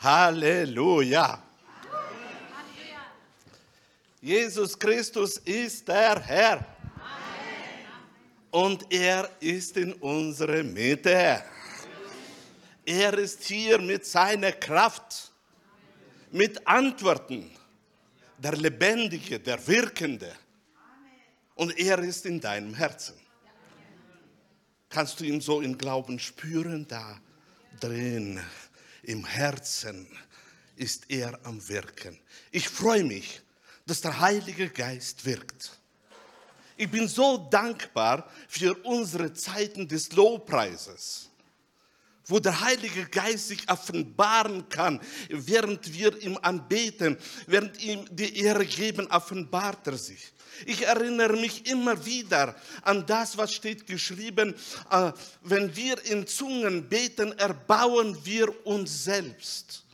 Halleluja. Jesus Christus ist der Herr. Und er ist in unserer Mitte. Er ist hier mit seiner Kraft, mit Antworten, der Lebendige, der Wirkende. Und er ist in deinem Herzen. Kannst du ihn so im Glauben spüren? Da drin, im Herzen ist er am Wirken. Ich freue mich, dass der Heilige Geist wirkt. Ich bin so dankbar für unsere Zeiten des Lobpreises wo der Heilige Geist sich offenbaren kann, während wir ihm anbeten, während ihm die Ehre geben, offenbart er sich. Ich erinnere mich immer wieder an das, was steht geschrieben, äh, wenn wir in Zungen beten, erbauen wir uns selbst.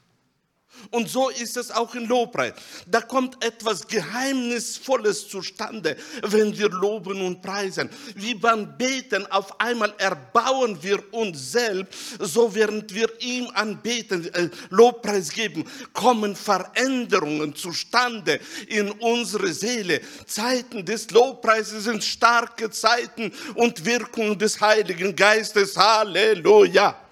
Und so ist es auch in Lobpreis. Da kommt etwas Geheimnisvolles zustande, wenn wir loben und preisen. Wie beim Beten auf einmal erbauen wir uns selbst, so während wir ihm anbeten, äh, Lobpreis geben, kommen Veränderungen zustande in unsere Seele. Zeiten des Lobpreises sind starke Zeiten und Wirkung des Heiligen Geistes. Halleluja.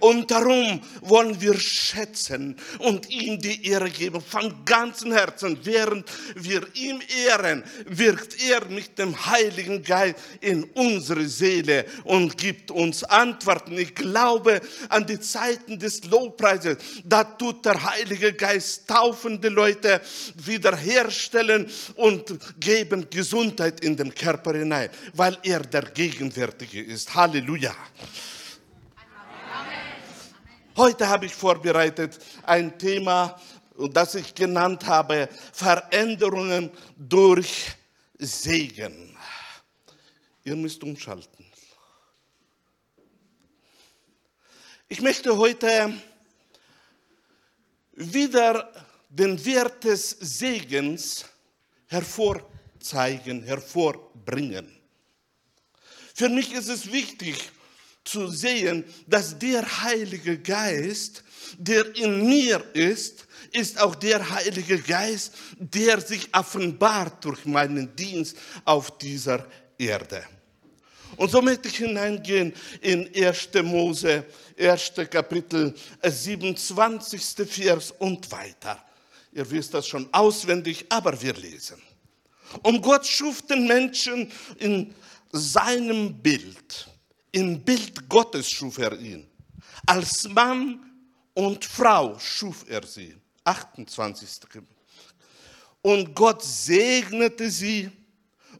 Und darum wollen wir schätzen und ihm die Ehre geben von ganzem Herzen. Während wir ihm ehren, wirkt er mit dem Heiligen Geist in unsere Seele und gibt uns Antworten. Ich glaube an die Zeiten des Lobpreises. Da tut der Heilige Geist taufende Leute wiederherstellen und geben Gesundheit in den Körper hinein, weil er der Gegenwärtige ist. Halleluja. Heute habe ich vorbereitet ein Thema, das ich genannt habe, Veränderungen durch Segen. Ihr müsst umschalten. Ich möchte heute wieder den Wert des Segens hervorzeigen, hervorbringen. Für mich ist es wichtig, zu sehen, dass der Heilige Geist, der in mir ist, ist auch der Heilige Geist, der sich offenbart durch meinen Dienst auf dieser Erde. Und so möchte ich hineingehen in 1. Mose, 1. Kapitel, 27. Vers und weiter. Ihr wisst das schon auswendig, aber wir lesen. Und Gott schuf den Menschen in seinem Bild. Im Bild Gottes schuf er ihn. Als Mann und Frau schuf er sie. 28. Und Gott segnete sie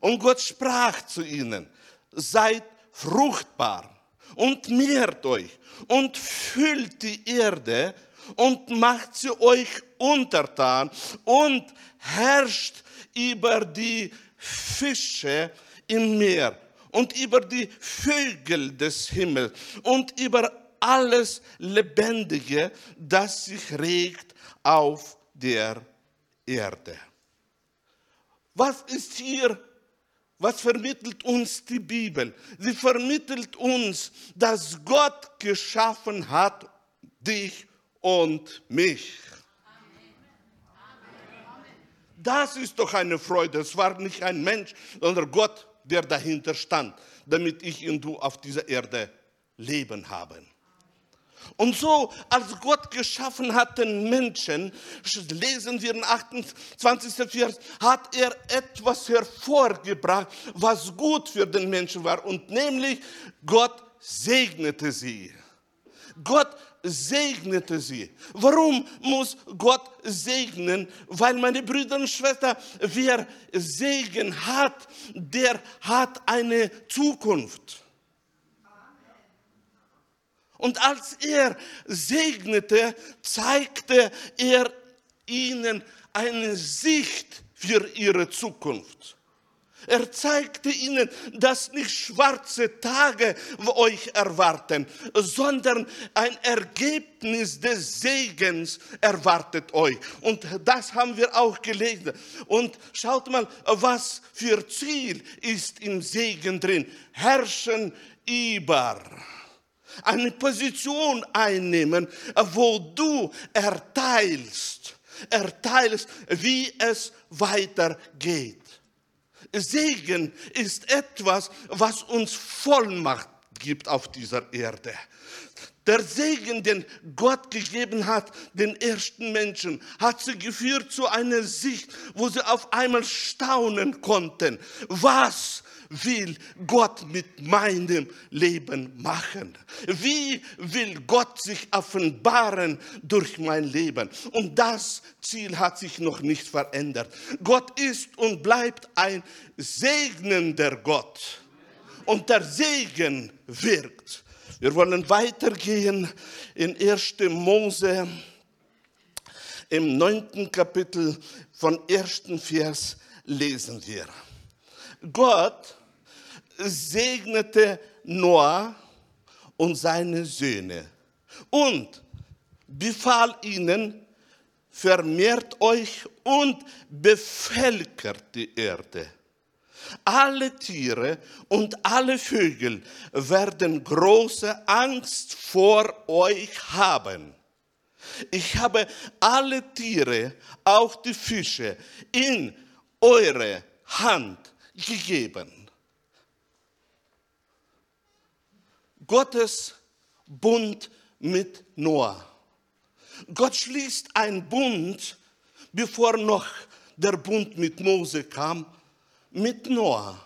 und Gott sprach zu ihnen, seid fruchtbar und mehrt euch und füllt die Erde und macht sie euch untertan und herrscht über die Fische im Meer und über die Vögel des Himmels und über alles Lebendige, das sich regt auf der Erde. Was ist hier? Was vermittelt uns die Bibel? Sie vermittelt uns, dass Gott geschaffen hat, dich und mich. Das ist doch eine Freude. Es war nicht ein Mensch, sondern Gott der dahinter stand, damit ich und du auf dieser Erde Leben haben. Und so, als Gott geschaffen hat den Menschen, lesen wir in 28. Vers, hat er etwas hervorgebracht, was gut für den Menschen war. Und nämlich, Gott segnete sie. Gott segnete sie. Warum muss Gott segnen? Weil meine Brüder und Schwestern, wer Segen hat, der hat eine Zukunft. Und als er segnete, zeigte er ihnen eine Sicht für ihre Zukunft. Er zeigte ihnen, dass nicht schwarze Tage euch erwarten, sondern ein Ergebnis des Segens erwartet euch. Und das haben wir auch gelesen. Und schaut mal, was für Ziel ist im Segen drin. Herrschen über eine Position einnehmen, wo du erteilst, erteilst, wie es weitergeht. Segen ist etwas, was uns Vollmacht gibt auf dieser Erde. Der Segen, den Gott gegeben hat, den ersten Menschen, hat sie geführt zu einer Sicht, wo sie auf einmal staunen konnten. Was will Gott mit meinem Leben machen? Wie will Gott sich offenbaren durch mein Leben? Und das Ziel hat sich noch nicht verändert. Gott ist und bleibt ein segnender Gott. Und der Segen wirkt. Wir wollen weitergehen in 1. Mose im neunten Kapitel von ersten Vers lesen wir. Gott segnete Noah und seine Söhne und befahl ihnen, vermehrt euch und bevölkert die Erde. Alle Tiere und alle Vögel werden große Angst vor euch haben. Ich habe alle Tiere, auch die Fische, in eure Hand gegeben. Gottes Bund mit Noah. Gott schließt einen Bund, bevor noch der Bund mit Mose kam, mit Noah.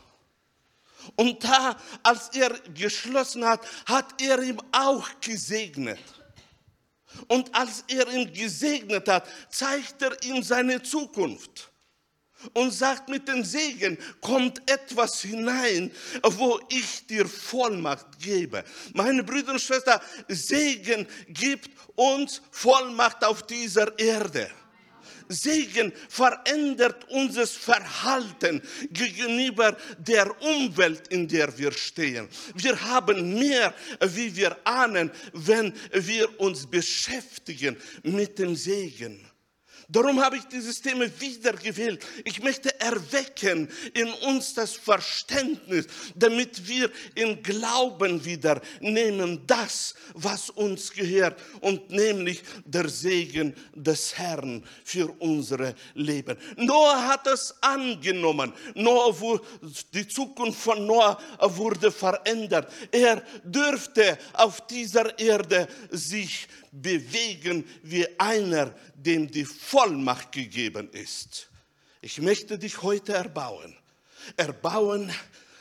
Und da, als er geschlossen hat, hat er ihm auch gesegnet. Und als er ihn gesegnet hat, zeigt er ihm seine Zukunft und sagt, mit dem Segen kommt etwas hinein, wo ich dir Vollmacht gebe. Meine Brüder und Schwestern, Segen gibt uns Vollmacht auf dieser Erde. Segen verändert unser Verhalten gegenüber der Umwelt, in der wir stehen. Wir haben mehr, wie wir ahnen, wenn wir uns beschäftigen mit dem Segen. Darum habe ich dieses Thema wieder gewählt. Ich möchte erwecken in uns das Verständnis, damit wir im Glauben wieder nehmen das, was uns gehört, und nämlich der Segen des Herrn für unsere Leben. Noah hat es angenommen. Noah, die Zukunft von Noah wurde verändert. Er dürfte auf dieser Erde sich bewegen wie einer, dem die Vollmacht gegeben ist. Ich möchte dich heute erbauen. Erbauen,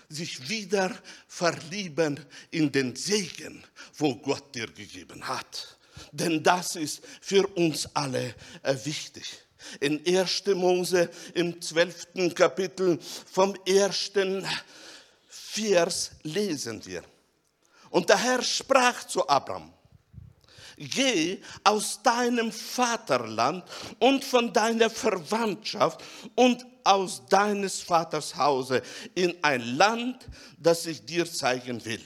sich wieder verlieben in den Segen, wo Gott dir gegeben hat. Denn das ist für uns alle äh, wichtig. In 1. Mose im 12. Kapitel vom ersten Vers lesen wir. Und der Herr sprach zu Abraham, geh aus deinem Vaterland und von deiner Verwandtschaft und aus deines Vaters Hause in ein Land, das ich dir zeigen will.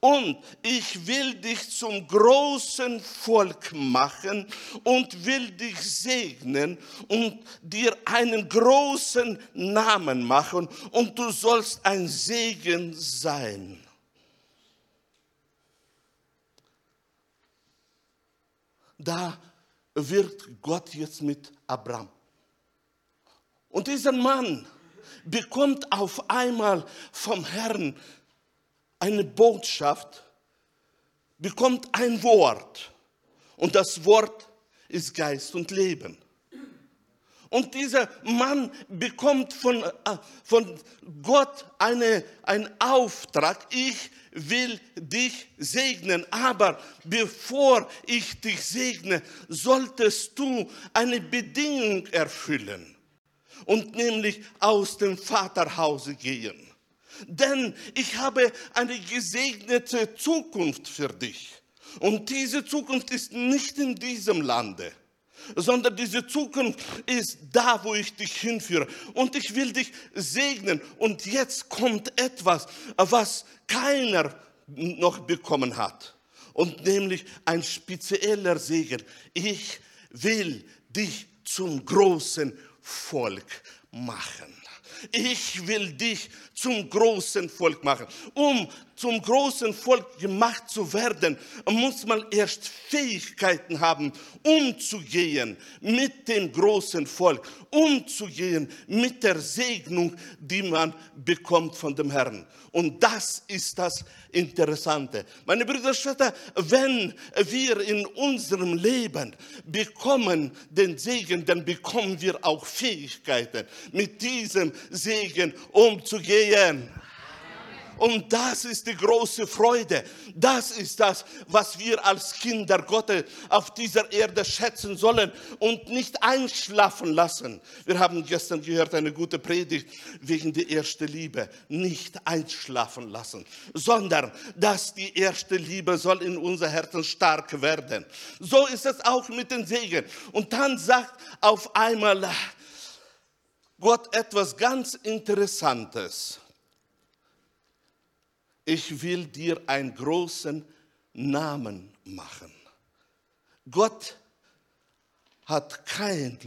Und ich will dich zum großen Volk machen und will dich segnen und dir einen großen Namen machen und du sollst ein Segen sein. Da wird Gott jetzt mit Abraham. Und dieser Mann bekommt auf einmal vom Herrn eine Botschaft, bekommt ein Wort. Und das Wort ist Geist und Leben. Und dieser Mann bekommt von, äh, von Gott eine, einen Auftrag. Ich will dich segnen, aber bevor ich dich segne, solltest du eine Bedingung erfüllen und nämlich aus dem Vaterhause gehen. Denn ich habe eine gesegnete Zukunft für dich. Und diese Zukunft ist nicht in diesem Lande sondern diese Zukunft ist da, wo ich dich hinführe. Und ich will dich segnen. Und jetzt kommt etwas, was keiner noch bekommen hat. Und nämlich ein spezieller Segen. Ich will dich zum großen Volk machen. Ich will dich zum großen Volk machen, um zum großen Volk gemacht zu werden, muss man erst Fähigkeiten haben, umzugehen mit dem großen Volk, umzugehen mit der Segnung, die man bekommt von dem Herrn. Und das ist das Interessante. Meine Brüder und Schwestern, wenn wir in unserem Leben bekommen den Segen, dann bekommen wir auch Fähigkeiten, mit diesem Segen umzugehen. Und das ist die große Freude. Das ist das, was wir als Kinder Gottes auf dieser Erde schätzen sollen und nicht einschlafen lassen. Wir haben gestern gehört eine gute Predigt wegen der ersten Liebe. Nicht einschlafen lassen, sondern dass die erste Liebe soll in unser Herzen stark werden. So ist es auch mit den Segen. Und dann sagt auf einmal Gott etwas ganz Interessantes ich will dir einen großen Namen machen. Gott hat kein,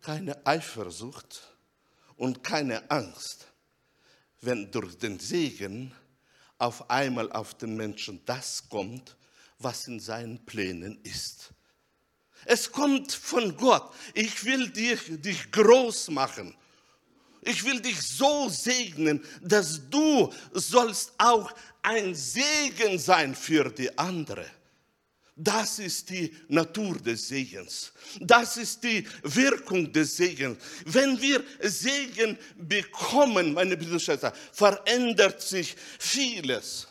keine Eifersucht und keine Angst, wenn durch den Segen auf einmal auf den Menschen das kommt, was in seinen Plänen ist. Es kommt von Gott. Ich will dich, dich groß machen ich will dich so segnen, dass du sollst auch ein Segen sein für die andere. Das ist die Natur des Segens. Das ist die Wirkung des Segens. Wenn wir Segen bekommen, meine Brüder verändert sich vieles.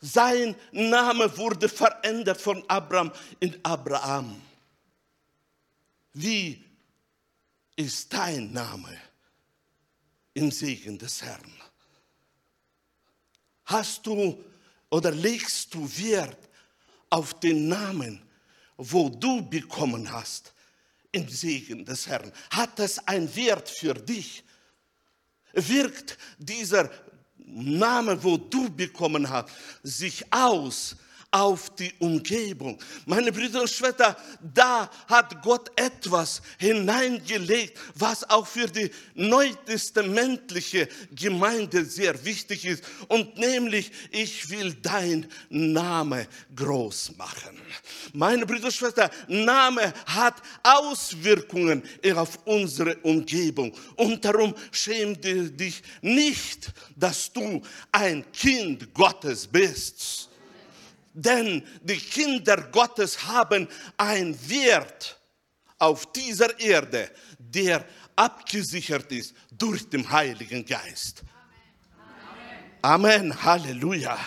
Sein Name wurde verändert von Abraham in Abraham. Wie ist dein Name? Im Segen des Herrn. Hast du oder legst du Wert auf den Namen, wo du bekommen hast, im Segen des Herrn? Hat es einen Wert für dich? Wirkt dieser Name, wo du bekommen hast, sich aus auf die Umgebung. Meine Brüder und Schwestern, da hat Gott etwas hineingelegt, was auch für die neutestamentliche Gemeinde sehr wichtig ist. Und nämlich, ich will dein Name groß machen. Meine Brüder und Schwestern, Name hat Auswirkungen auf unsere Umgebung. Und darum schäm dich nicht, dass du ein Kind Gottes bist denn die Kinder Gottes haben einen Wert auf dieser Erde, der abgesichert ist durch den Heiligen Geist. Amen. Amen. Halleluja.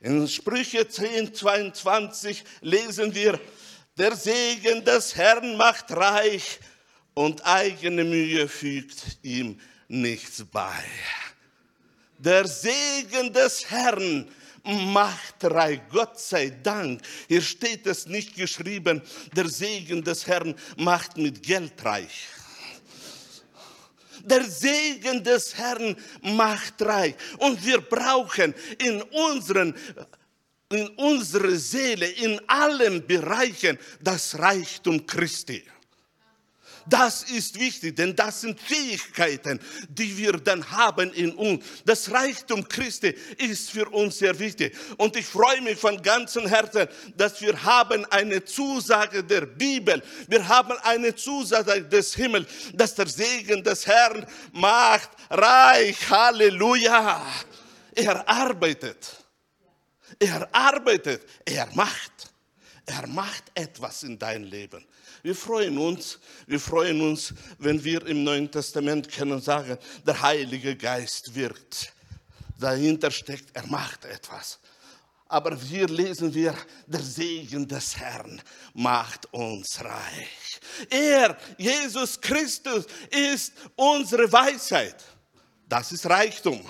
In Sprüche 10, 22 lesen wir, der Segen des Herrn macht reich und eigene Mühe fügt ihm nichts bei. Der Segen des Herrn macht reich. Gott sei Dank. Hier steht es nicht geschrieben, der Segen des Herrn macht mit Geld reich. Der Segen des Herrn macht reich. Und wir brauchen in unseren in unserer Seele, in allen Bereichen das Reichtum Christi. Das ist wichtig, denn das sind Fähigkeiten, die wir dann haben in uns. Das Reichtum Christi ist für uns sehr wichtig. Und ich freue mich von ganzem Herzen, dass wir haben eine Zusage der Bibel. Wir haben eine Zusage des Himmels, dass der Segen des Herrn macht reich. Halleluja. Er arbeitet. Er arbeitet. Er macht. Er macht etwas in dein Leben. Wir freuen uns, wir freuen uns, wenn wir im Neuen Testament können sagen, der Heilige Geist wirkt. Dahinter steckt, er macht etwas. Aber hier lesen wir, der Segen des Herrn macht uns reich. Er, Jesus Christus, ist unsere Weisheit. Das ist Reichtum.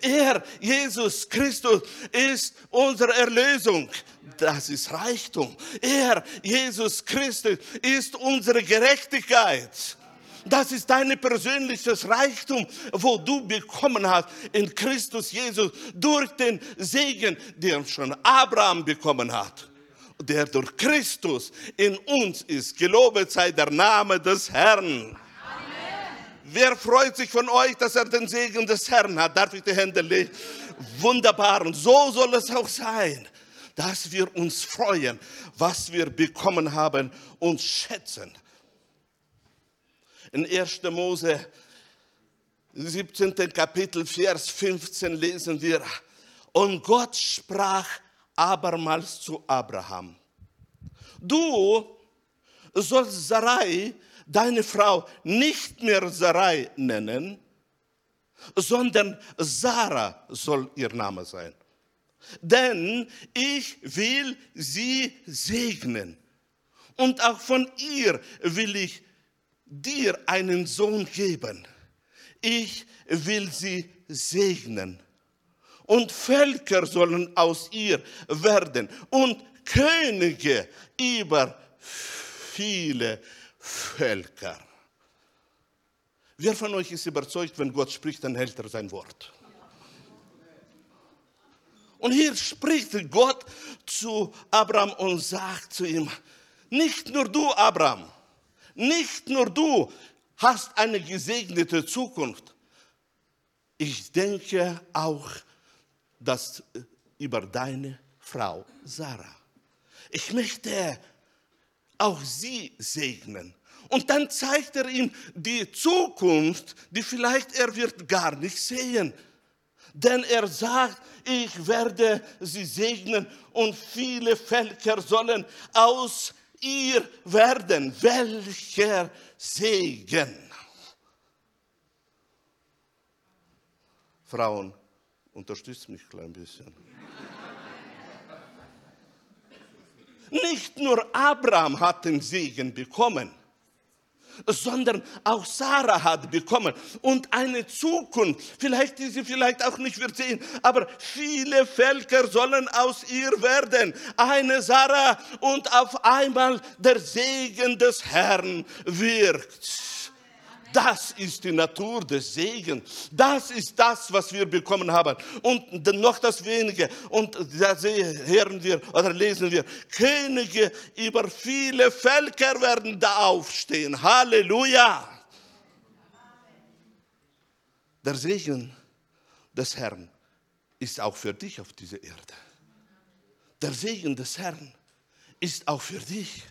Er, Jesus Christus, ist unsere Erlösung. Das ist Reichtum. Er, Jesus Christus, ist unsere Gerechtigkeit. Das ist dein persönliches Reichtum, wo du bekommen hast in Christus Jesus durch den Segen, den schon Abraham bekommen hat der durch Christus in uns ist. Gelobet sei der Name des Herrn. Wer freut sich von euch, dass er den Segen des Herrn hat? Darf ich die Hände legen? wunderbar. Und so soll es auch sein, dass wir uns freuen, was wir bekommen haben und schätzen. In 1. Mose 17. Kapitel, Vers 15 lesen wir, und Gott sprach abermals zu Abraham, du sollst Sarai, deine Frau, nicht mehr Sarai nennen, sondern Sarah soll ihr Name sein. Denn ich will sie segnen. Und auch von ihr will ich dir einen Sohn geben. Ich will sie segnen. Und Völker sollen aus ihr werden und Könige über viele Völker. Wer von euch ist überzeugt, wenn Gott spricht, dann hält er sein Wort? Und hier spricht Gott zu Abraham und sagt zu ihm, nicht nur du, Abraham, nicht nur du hast eine gesegnete Zukunft. Ich denke auch dass, äh, über deine Frau Sarah. Ich möchte auch sie segnen. Und dann zeigt er ihm die Zukunft, die vielleicht er wird gar nicht sehen. Denn er sagt, ich werde sie segnen und viele Völker sollen aus ihr werden. Welcher Segen. Frauen, unterstützt mich ein klein bisschen. Nicht nur Abraham hat den Segen bekommen, sondern auch Sarah hat bekommen und eine Zukunft. Vielleicht die sie vielleicht auch nicht wird sehen, aber viele Völker sollen aus ihr werden. Eine Sarah und auf einmal der Segen des Herrn wirkt. Das ist die Natur des Segens. Das ist das, was wir bekommen haben. Und noch das wenige. Und da hören wir oder lesen wir, Könige über viele Völker werden da aufstehen. Halleluja. Der Segen des Herrn ist auch für dich auf dieser Erde. Der Segen des Herrn ist auch für dich.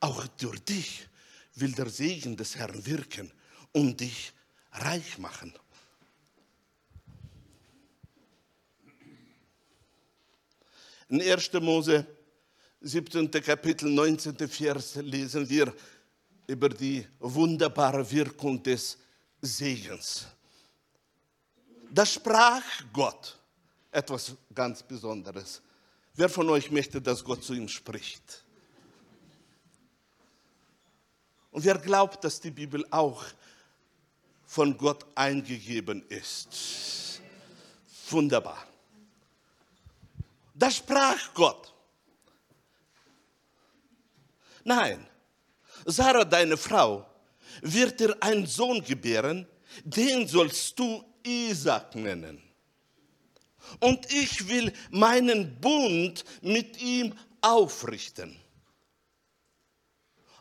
Auch durch dich will der Segen des Herrn wirken und dich reich machen. In 1. Mose 17. Kapitel 19. Vers lesen wir über die wunderbare Wirkung des Segens. Da sprach Gott etwas ganz Besonderes. Wer von euch möchte, dass Gott zu ihm spricht? Und wer glaubt, dass die Bibel auch von Gott eingegeben ist. Wunderbar. Da sprach Gott. Nein, Sarah, deine Frau, wird dir einen Sohn gebären, den sollst du Isaac nennen. Und ich will meinen Bund mit ihm aufrichten.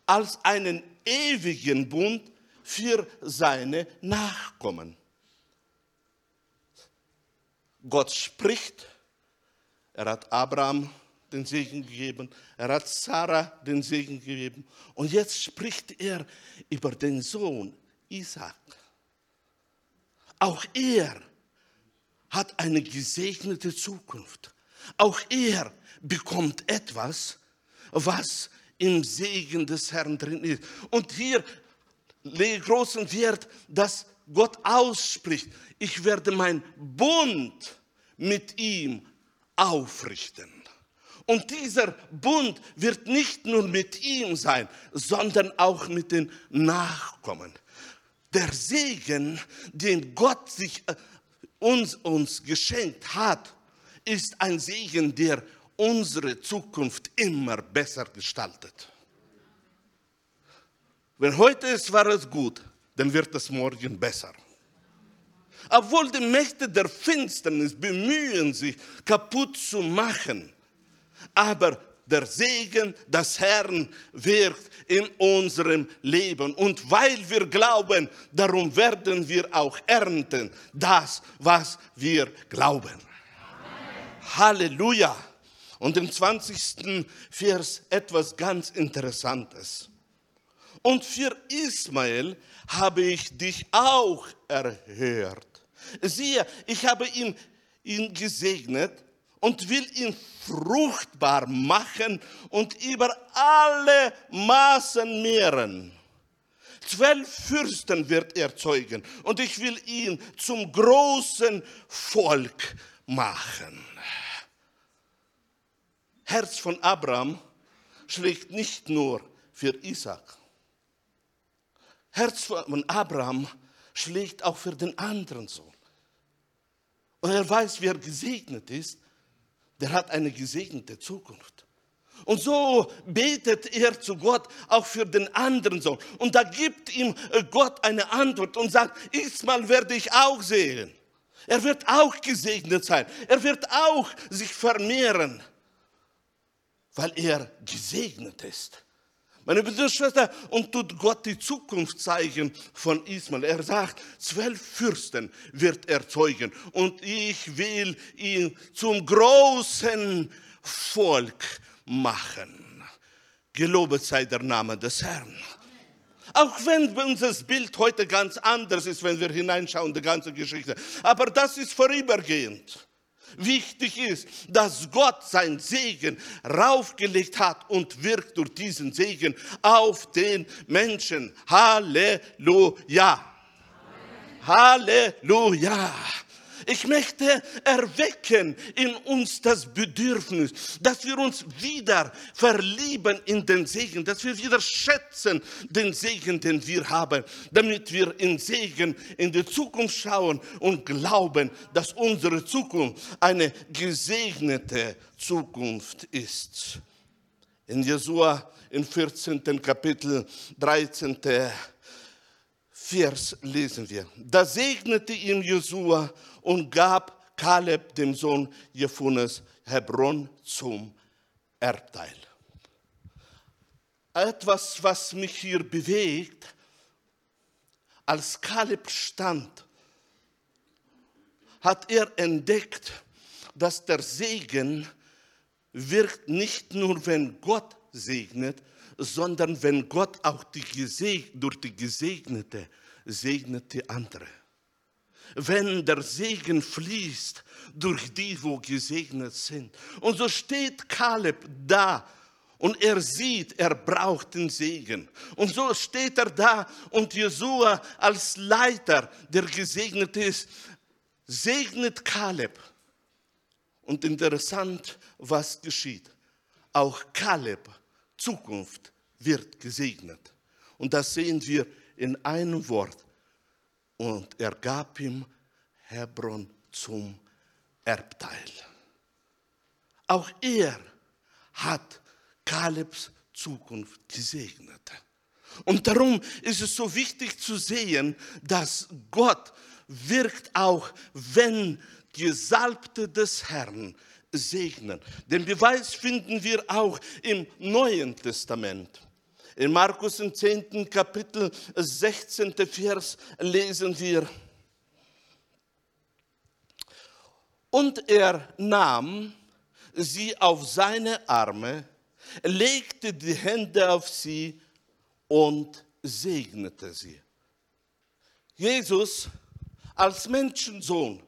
Als einen ewigen Bund, für seine Nachkommen. Gott spricht, er hat Abraham den Segen gegeben, er hat Sarah den Segen gegeben und jetzt spricht er über den Sohn Isaac. Auch er hat eine gesegnete Zukunft. Auch er bekommt etwas, was im Segen des Herrn drin ist. Und hier lege großen Wert, dass Gott ausspricht, ich werde mein Bund mit ihm aufrichten. Und dieser Bund wird nicht nur mit ihm sein, sondern auch mit den Nachkommen. Der Segen, den Gott sich, äh, uns, uns geschenkt hat, ist ein Segen, der unsere Zukunft immer besser gestaltet. Wenn heute ist, war es gut, dann wird es morgen besser. Obwohl die Mächte der Finsternis bemühen sich, kaputt zu machen, aber der Segen des Herrn wirkt in unserem Leben. Und weil wir glauben, darum werden wir auch ernten, das, was wir glauben. Amen. Halleluja. Und im 20. Vers etwas ganz Interessantes. Und für Ismael habe ich dich auch erhört. Siehe, ich habe ihn, ihn gesegnet und will ihn fruchtbar machen und über alle Maßen mehren. Zwölf Fürsten wird er zeugen und ich will ihn zum großen Volk machen. Herz von Abraham schlägt nicht nur für Isaac. Herz von Abraham schlägt auch für den anderen Sohn. Und er weiß, wer gesegnet ist, der hat eine gesegnete Zukunft. Und so betet er zu Gott auch für den anderen Sohn. Und da gibt ihm äh, Gott eine Antwort und sagt, Ismael werde ich auch sehen. Er wird auch gesegnet sein. Er wird auch sich vermehren weil er gesegnet ist. Meine Brüder und Schwestern, und tut Gott die Zukunft zeigen von Ismael. Er sagt, zwölf Fürsten wird er zeugen und ich will ihn zum großen Volk machen. Gelobet sei der Name des Herrn. Auch wenn unser Bild heute ganz anders ist, wenn wir hineinschauen, die ganze Geschichte. Aber das ist vorübergehend. Wichtig ist, dass Gott sein Segen raufgelegt hat und wirkt durch diesen Segen auf den Menschen. Halleluja. Halleluja. Ich möchte erwecken in uns das Bedürfnis, dass wir uns wieder verlieben in den Segen, dass wir wieder schätzen den Segen, den wir haben, damit wir in Segen in die Zukunft schauen und glauben, dass unsere Zukunft eine gesegnete Zukunft ist. In Jesua im 14. Kapitel 13. Vers lesen wir. Da segnete ihm Jesua und gab Kaleb, dem Sohn Jephunes, Hebron zum Erbteil. Etwas, was mich hier bewegt, als Kaleb stand, hat er entdeckt, dass der Segen wirkt nicht nur, wenn Gott segnet, sondern wenn Gott auch die durch die Gesegnete segnet die andere. Wenn der Segen fließt durch die, wo gesegnet sind. Und so steht Kaleb da und er sieht, er braucht den Segen. Und so steht er da und Jesua als Leiter, der gesegnet ist, segnet Kaleb. Und interessant, was geschieht. Auch Kaleb Zukunft wird gesegnet. Und das sehen wir in einem Wort. Und er gab ihm Hebron zum Erbteil. Auch er hat Kalebs Zukunft gesegnet. Und darum ist es so wichtig zu sehen, dass Gott wirkt auch, wenn Gesalbte des Herrn segnen. Den Beweis finden wir auch im Neuen Testament. In Markus im 10. Kapitel 16. Vers lesen wir, und er nahm sie auf seine Arme, legte die Hände auf sie und segnete sie. Jesus als Menschensohn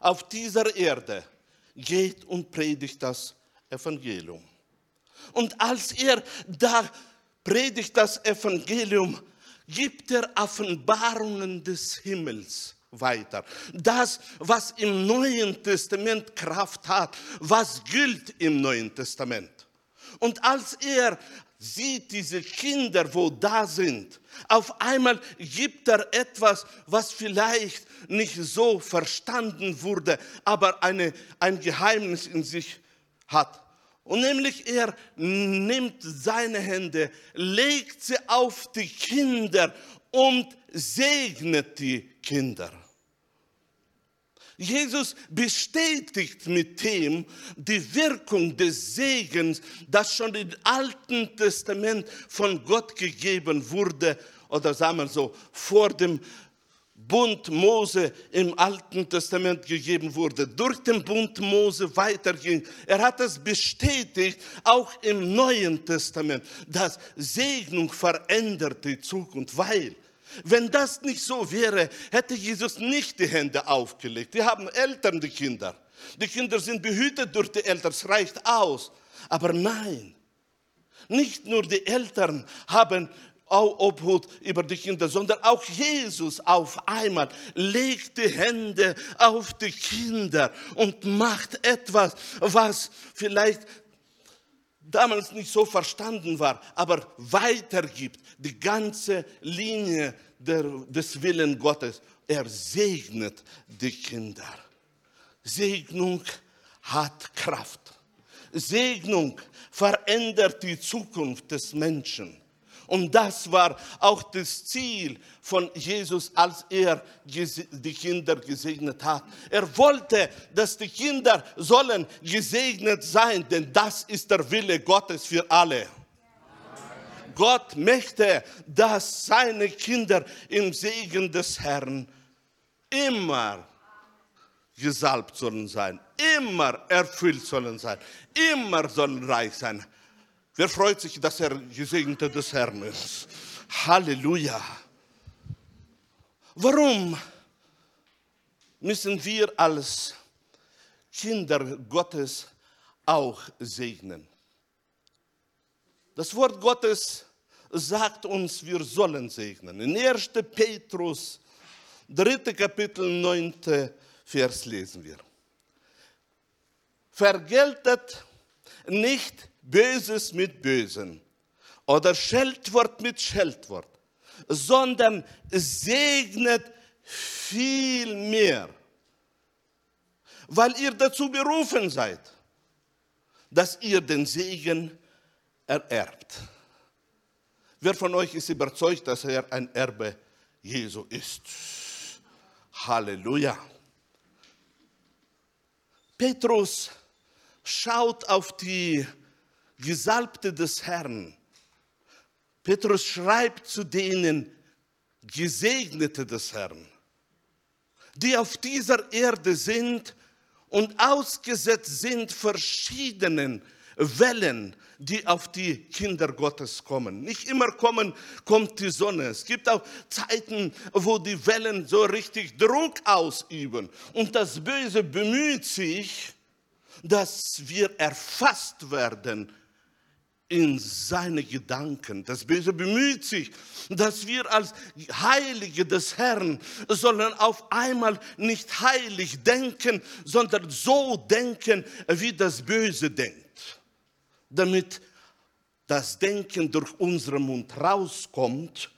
auf dieser Erde geht und predigt das Evangelium. Und als er da predigt das Evangelium, gibt er Offenbarungen des Himmels weiter. Das, was im Neuen Testament Kraft hat, was gilt im Neuen Testament. Und als er sieht diese Kinder, wo da sind, auf einmal gibt er etwas, was vielleicht nicht so verstanden wurde, aber eine, ein Geheimnis in sich hat. Und nämlich er nimmt seine Hände, legt sie auf die Kinder und segnet die Kinder. Jesus bestätigt mit dem die Wirkung des Segens, das schon im Alten Testament von Gott gegeben wurde, oder sagen wir so, vor dem Bund Mose im Alten Testament gegeben wurde, durch den Bund Mose weiterging. Er hat es bestätigt, auch im Neuen Testament, dass Segnung verändert die Zukunft, weil wenn das nicht so wäre, hätte Jesus nicht die Hände aufgelegt. Wir haben Eltern, die Kinder. Die Kinder sind behütet durch die Eltern, es reicht aus. Aber nein, nicht nur die Eltern haben Obhut über die Kinder, sondern auch Jesus auf einmal legt die Hände auf die Kinder und macht etwas, was vielleicht damals nicht so verstanden war, aber weitergibt die ganze Linie der, des Willen Gottes. Er segnet die Kinder. Segnung hat Kraft. Segnung verändert die Zukunft des Menschen. Und das war auch das Ziel von Jesus, als er die Kinder gesegnet hat. Er wollte, dass die Kinder sollen gesegnet sein, denn das ist der Wille Gottes für alle. Gott möchte, dass seine Kinder im Segen des Herrn immer gesalbt sollen sein, immer erfüllt sollen sein, immer sollen reich sein. Wer freut sich, dass er Gesegneter des Herrn ist? Halleluja. Warum müssen wir als Kinder Gottes auch segnen? Das Wort Gottes sagt uns, wir sollen segnen. In 1. Petrus, 3. Kapitel, 9. Vers lesen wir. Vergeltet nicht Böses mit Bösen oder Scheldwort mit Scheldwort, sondern segnet viel mehr, weil ihr dazu berufen seid, dass ihr den Segen ererbt. Wer von euch ist überzeugt, dass er ein Erbe Jesu ist? Halleluja. Petrus schaut auf die Gesalbte des Herrn. Petrus schreibt zu denen Gesegnete des Herrn, die auf dieser Erde sind und ausgesetzt sind verschiedenen Wellen, die auf die Kinder Gottes kommen. Nicht immer kommen, kommt die Sonne. Es gibt auch Zeiten, wo die Wellen so richtig Druck ausüben. Und das Böse bemüht sich, dass wir erfasst werden in seine Gedanken. Das Böse bemüht sich, dass wir als Heilige des Herrn sollen auf einmal nicht heilig denken, sondern so denken, wie das Böse denkt. Damit das Denken durch unseren Mund rauskommt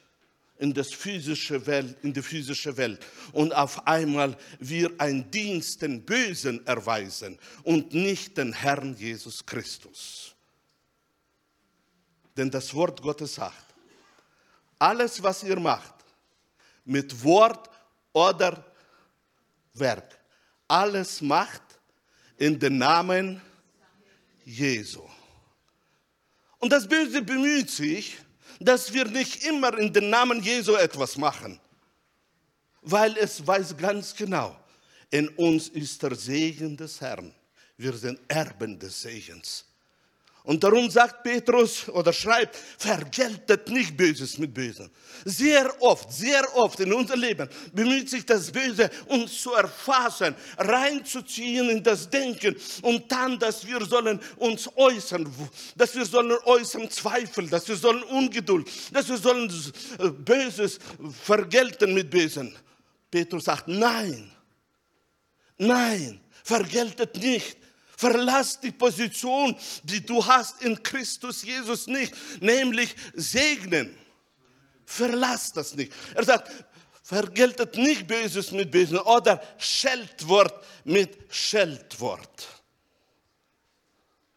in, das physische Welt, in die physische Welt und auf einmal wir einen Dienst den Bösen erweisen und nicht den Herrn Jesus Christus. Denn das Wort Gottes sagt, alles, was ihr macht, mit Wort oder Werk, alles macht in den Namen Jesu. Und das Böse bemüht sich, dass wir nicht immer in den Namen Jesu etwas machen, weil es weiß ganz genau, in uns ist der Segen des Herrn. Wir sind Erben des Segens. Und darum sagt Petrus oder schreibt, vergeltet nicht Böses mit Bösem. Sehr oft, sehr oft in unserem Leben bemüht sich das Böse, uns zu erfassen, reinzuziehen in das Denken und dann, dass wir sollen uns äußern, dass wir sollen äußern Zweifel, dass wir sollen Ungeduld, dass wir sollen äh, Böses vergelten mit Bösen. Petrus sagt, nein, nein, vergeltet nicht Verlass die Position, die du hast in Christus Jesus nicht, nämlich segnen. Verlass das nicht. Er sagt, vergeltet nicht Böses mit Bösen oder Scheldwort mit Scheldwort.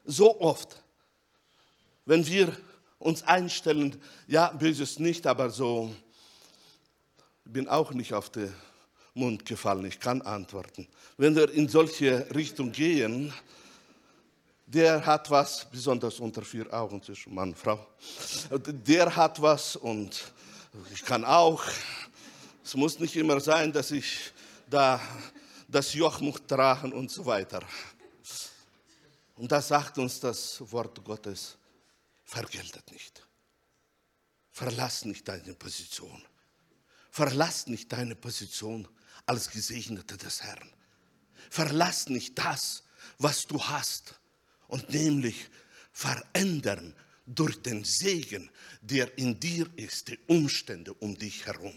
So oft, wenn wir uns einstellen, ja, Böses nicht, aber so, ich bin auch nicht auf der Mund gefallen. Ich kann antworten. Wenn wir in solche Richtung gehen, der hat was, besonders unter vier Augen zwischen Mann und Frau, der hat was und ich kann auch. Es muss nicht immer sein, dass ich da das Joch muss tragen und so weiter. Und da sagt uns das Wort Gottes, vergeltet nicht. Verlass nicht deine Position. Verlass nicht deine Position als Gesegneter des Herrn. Verlass nicht das, was du hast und nämlich verändern durch den Segen, der in dir ist, die Umstände um dich herum.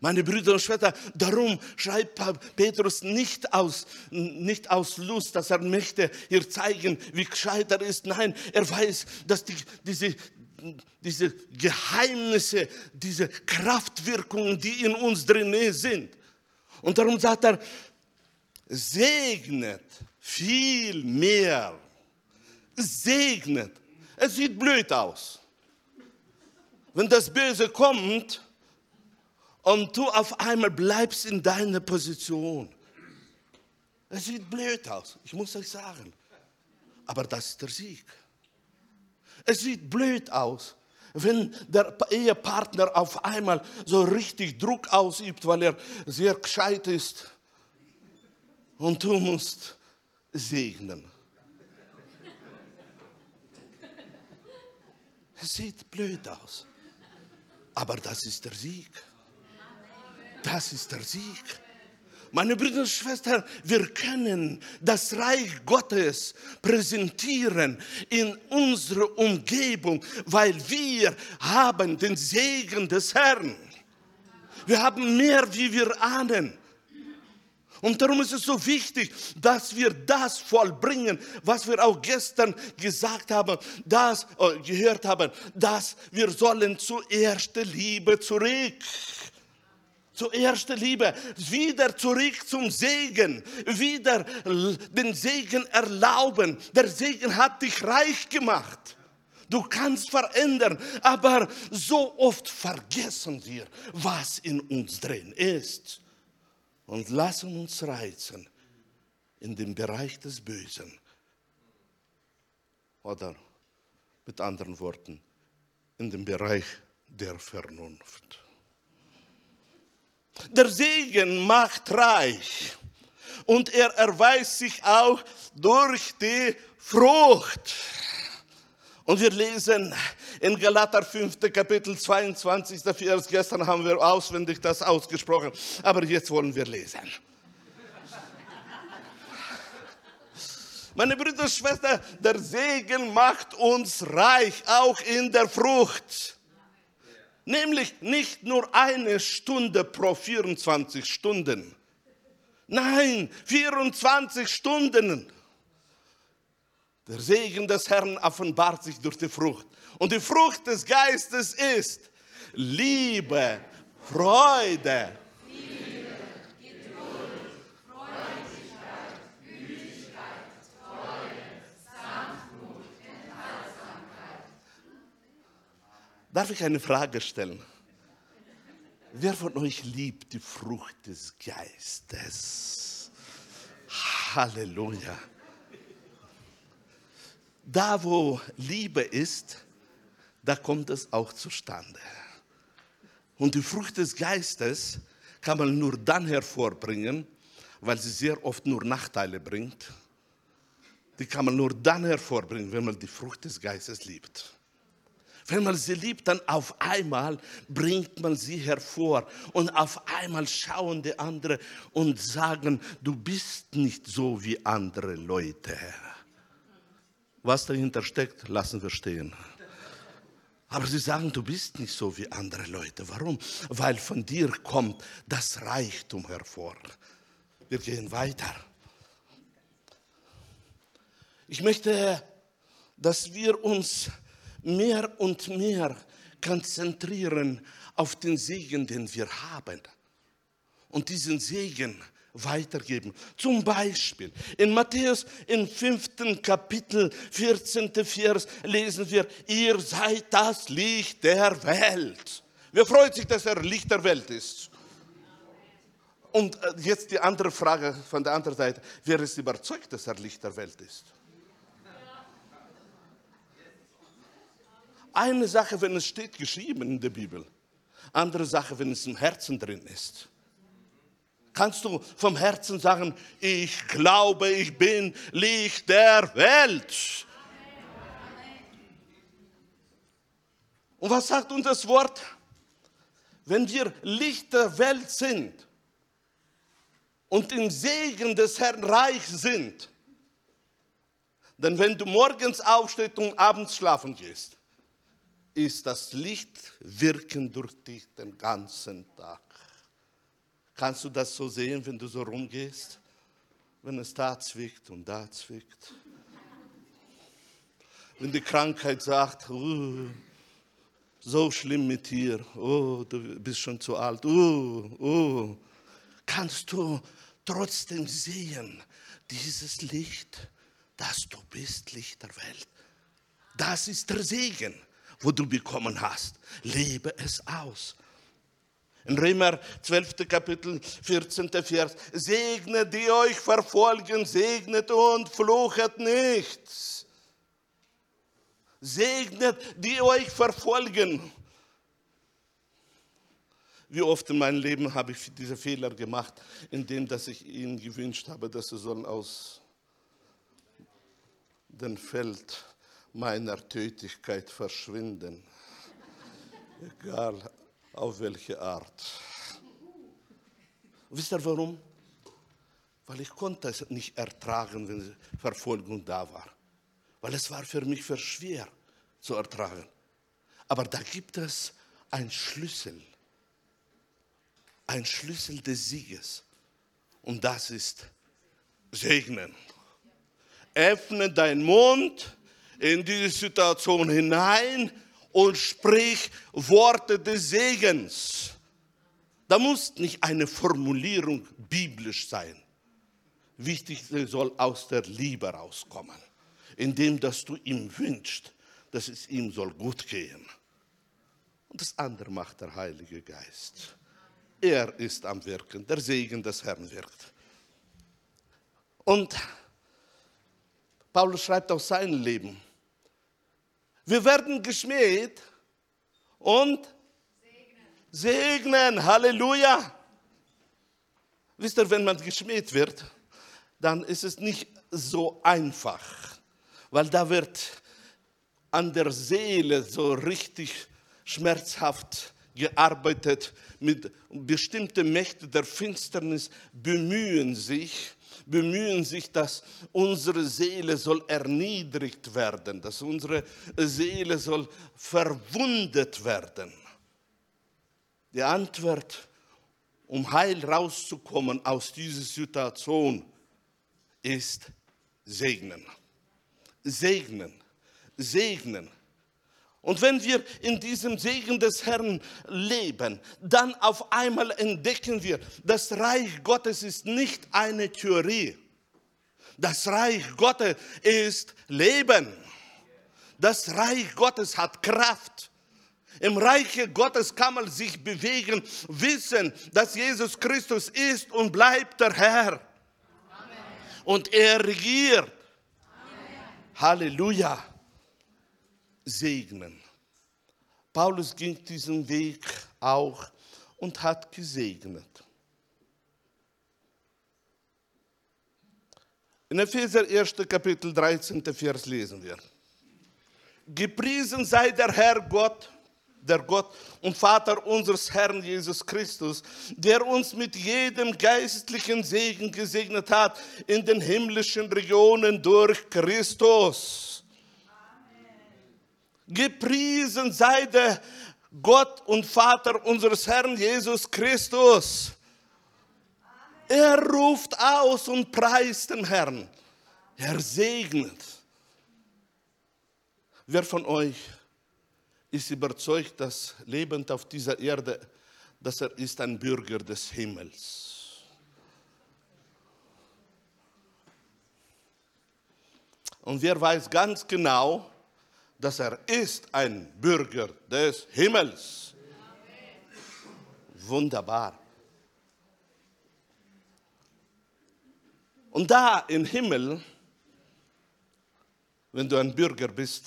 Meine Brüder und Schwestern, darum schreibt Petrus nicht aus, nicht aus Lust, dass er möchte hier zeigen, wie gescheit er ist. Nein, er weiß, dass die, diese, diese Geheimnisse, diese Kraftwirkungen, die in uns drin sind. Und darum sagt er, segnet viel mehr. Segnet. Es sieht blöd aus. Wenn das Böse kommt und du auf einmal bleibst in deiner Position. Es sieht blöd aus, ich muss euch sagen. Aber das ist der Sieg. Es sieht blöd aus, wenn der Ehepartner auf einmal so richtig Druck ausübt, weil er sehr gescheit ist. Und du musst segnen. Es sieht blöd aus, aber das ist der Sieg. Das ist der Sieg. Meine Brüder und Schwestern, wir können das Reich Gottes präsentieren in unserer Umgebung, weil wir haben den Segen des Herrn. Wir haben mehr, wie wir ahnen. Und darum ist es so wichtig, dass wir das vollbringen, was wir auch gestern gesagt haben, das äh, gehört haben, dass wir sollen zur ersten Liebe zurück. Zur ersten Liebe, wieder zurück zum Segen, wieder den Segen erlauben. Der Segen hat dich reich gemacht. Du kannst verändern, aber so oft vergessen wir, was in uns drin ist und lassen uns reizen in den Bereich des Bösen. Oder mit anderen Worten, in den Bereich der Vernunft. Der Segen macht reich und er erweist sich auch durch die Frucht. Und wir lesen in Galater 5. Kapitel 22. Vers. Gestern haben wir auswendig das ausgesprochen, aber jetzt wollen wir lesen. Meine Brüder und Schwestern, der Segen macht uns reich, auch in der Frucht. Nämlich nicht nur eine Stunde pro 24 Stunden. Nein, 24 Stunden. Der Segen des Herrn offenbart sich durch die Frucht. Und die Frucht des Geistes ist Liebe, Freude. Darf ich eine Frage stellen? Wer von euch liebt die Frucht des Geistes? Halleluja. Da, wo Liebe ist, da kommt es auch zustande. Und die Frucht des Geistes kann man nur dann hervorbringen, weil sie sehr oft nur Nachteile bringt. Die kann man nur dann hervorbringen, wenn man die Frucht des Geistes liebt. Wenn man sie liebt, dann auf einmal bringt man sie hervor und auf einmal schauen die anderen und sagen, du bist nicht so wie andere Leute. Was dahinter steckt, lassen wir stehen. Aber sie sagen, du bist nicht so wie andere Leute. Warum? Weil von dir kommt das Reichtum hervor. Wir gehen weiter. Ich möchte, dass wir uns mehr und mehr konzentrieren auf den Segen, den wir haben. Und diesen Segen weitergeben. Zum Beispiel in Matthäus im fünften Kapitel, 14. Vers lesen wir, ihr seid das Licht der Welt. Wer freut sich, dass er Licht der Welt ist? Und äh, jetzt die andere Frage von der anderen Seite. Wer ist überzeugt, dass er Licht der Welt ist? Eine Sache, wenn es steht geschrieben in der Bibel. Andere Sache, wenn es im Herzen drin ist. Kannst du vom Herzen sagen, ich glaube, ich bin Licht der Welt. Und was sagt uns das Wort? Wenn wir Licht der Welt sind und im Segen des Herrn reich sind, denn wenn du morgens aufstehst und abends schlafen gehst, ist das Licht wirken durch dich den ganzen Tag. Kannst du das so sehen, wenn du so rumgehst? Wenn es da zwickt und da zwickt. Wenn die Krankheit sagt, uh, so schlimm mit dir, oh, du bist schon zu alt, uh, uh, kannst du trotzdem sehen, dieses Licht, dass du bist Licht der Welt. Das ist der Segen, wo du bekommen hast. Lebe es aus. In Römer 12. Kapitel 14. Vers. Segnet die euch verfolgen, segnet und fluchet nicht. Segnet die euch verfolgen. Wie oft in meinem Leben habe ich diese Fehler gemacht, indem dass ich ihnen gewünscht habe, dass sie sollen aus dem Feld meiner Tätigkeit verschwinden. Egal, auf welche Art. Wisst ihr warum? Weil ich konnte es nicht ertragen, wenn Verfolgung da war. Weil es war für mich für schwer zu ertragen. Aber da gibt es einen Schlüssel. Ein Schlüssel des Sieges. Und das ist Segnen. Öffne deinen Mund in diese Situation hinein und sprich Worte des Segens. Da muss nicht eine Formulierung biblisch sein. Wichtig soll aus der Liebe rauskommen, indem dass du ihm wünschst, dass es ihm soll gut gehen. Und das andere macht der Heilige Geist. Er ist am Wirken, der Segen des Herrn wirkt. Und Paulus schreibt aus seinem Leben, wir werden geschmäht und segnen. segnen. Halleluja. Wisst ihr, wenn man geschmäht wird, dann ist es nicht so einfach, weil da wird an der Seele so richtig schmerzhaft gearbeitet. Mit bestimmten Mächten der Finsternis bemühen sich, bemühen sich, dass unsere Seele soll erniedrigt werden, dass unsere Seele soll verwundet werden. Die Antwort, um heil rauszukommen aus dieser Situation, ist segnen. Segnen. Segnen. Und wenn wir in diesem Segen des Herrn leben, dann auf einmal entdecken wir, das Reich Gottes ist nicht eine Theorie. Das Reich Gottes ist Leben. Das Reich Gottes hat Kraft. Im Reich Gottes kann man sich bewegen, wissen, dass Jesus Christus ist und bleibt der Herr. Amen. Und er regiert. Amen. Halleluja segnen. Paulus ging diesen Weg auch und hat gesegnet. In Epheser 1. Kapitel 13. Vers lesen wir. Gepriesen sei der Herr Gott, der Gott und Vater unseres Herrn Jesus Christus, der uns mit jedem geistlichen Segen gesegnet hat in den himmlischen Regionen durch Christus Gepriesen sei der Gott und Vater unseres Herrn Jesus Christus. Er ruft aus und preist den Herrn. Er segnet. Wer von euch ist überzeugt, dass lebend auf dieser Erde, dass er ist ein Bürger des Himmels. Und wer weiß ganz genau, dass er ist ein Bürger des Himmels. Wunderbar. Und da im Himmel, wenn du ein Bürger bist,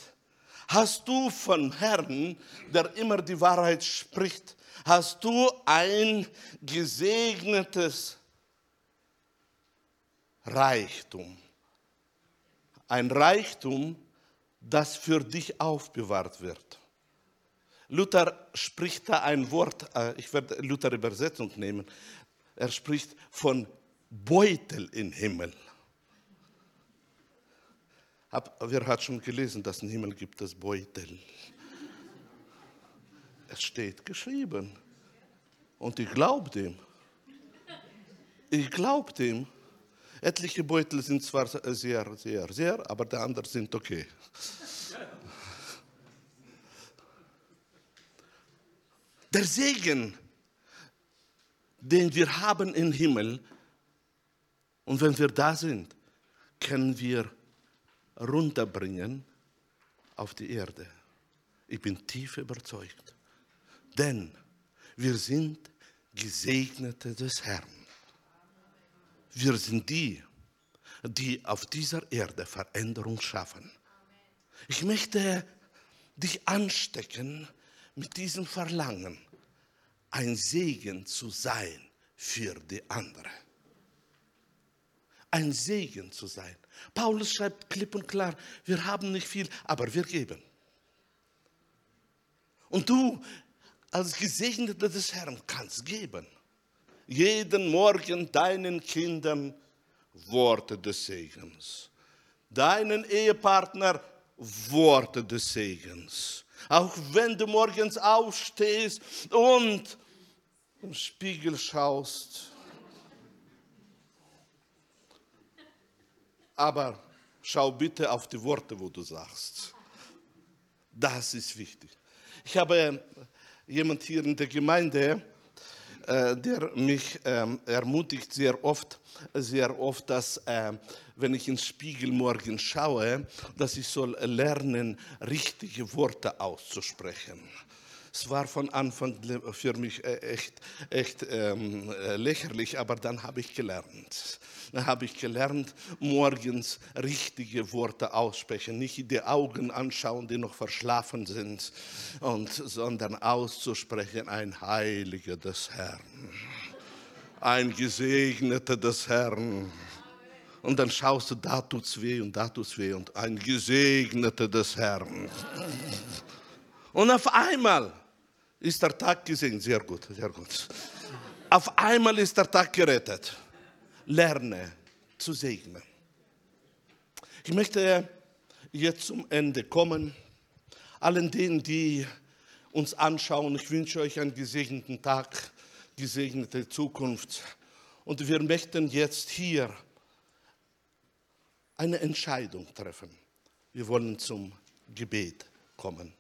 hast du von Herrn, der immer die Wahrheit spricht, hast du ein gesegnetes Reichtum. Ein Reichtum, das für dich aufbewahrt wird. Luther spricht da ein Wort, äh, ich werde Luther Übersetzung nehmen, er spricht von Beutel im Himmel. wer hat schon gelesen, dass im Himmel gibt es Beutel? Es steht geschrieben. Und ich glaube dem. Ich glaube dem. Etliche Beutel sind zwar sehr, sehr, sehr, aber die anderen sind okay. Der Segen, den wir haben im Himmel, und wenn wir da sind, können wir runterbringen auf die Erde. Ich bin tief überzeugt. Denn wir sind Gesegnete des Herrn. Wir sind die, die auf dieser Erde Veränderung schaffen. Ich möchte dich anstecken mit diesem Verlangen, ein Segen zu sein für die andere. Ein Segen zu sein. Paulus schreibt klipp und klar, wir haben nicht viel, aber wir geben. Und du als Gesegneter des Herrn kannst geben. Jeden Morgen deinen Kindern Worte des Segens. Deinen Ehepartner Worte des Segens. Auch wenn du morgens aufstehst und im Spiegel schaust. Aber schau bitte auf die Worte, wo du sagst. Das ist wichtig. Ich habe jemand hier in der Gemeinde, der mich ähm, ermutigt sehr oft, sehr oft, dass äh, wenn ich ins Spiegel morgen schaue, dass ich soll lernen, richtige Worte auszusprechen. Es war von Anfang für mich äh, echt, echt ähm, lächerlich, aber dann habe ich gelernt. Dann habe ich gelernt, morgens richtige Worte aussprechen, nicht die Augen anschauen, die noch verschlafen sind, und, sondern auszusprechen, ein Heiliger des Herrn, ein Gesegneter des Herrn. Und dann schaust du, da tut's weh und da tut's weh und ein Gesegneter des Herrn. Und auf einmal ist der Tag gesegnet. Sehr gut, sehr gut. Auf einmal ist der Tag gerettet. Lerne zu segnen. Ich möchte jetzt zum Ende kommen. Allen denen, die uns anschauen, ich wünsche euch einen gesegneten Tag, gesegnete Zukunft. Und wir möchten jetzt hier eine Entscheidung treffen. Wir wollen zum Gebet kommen.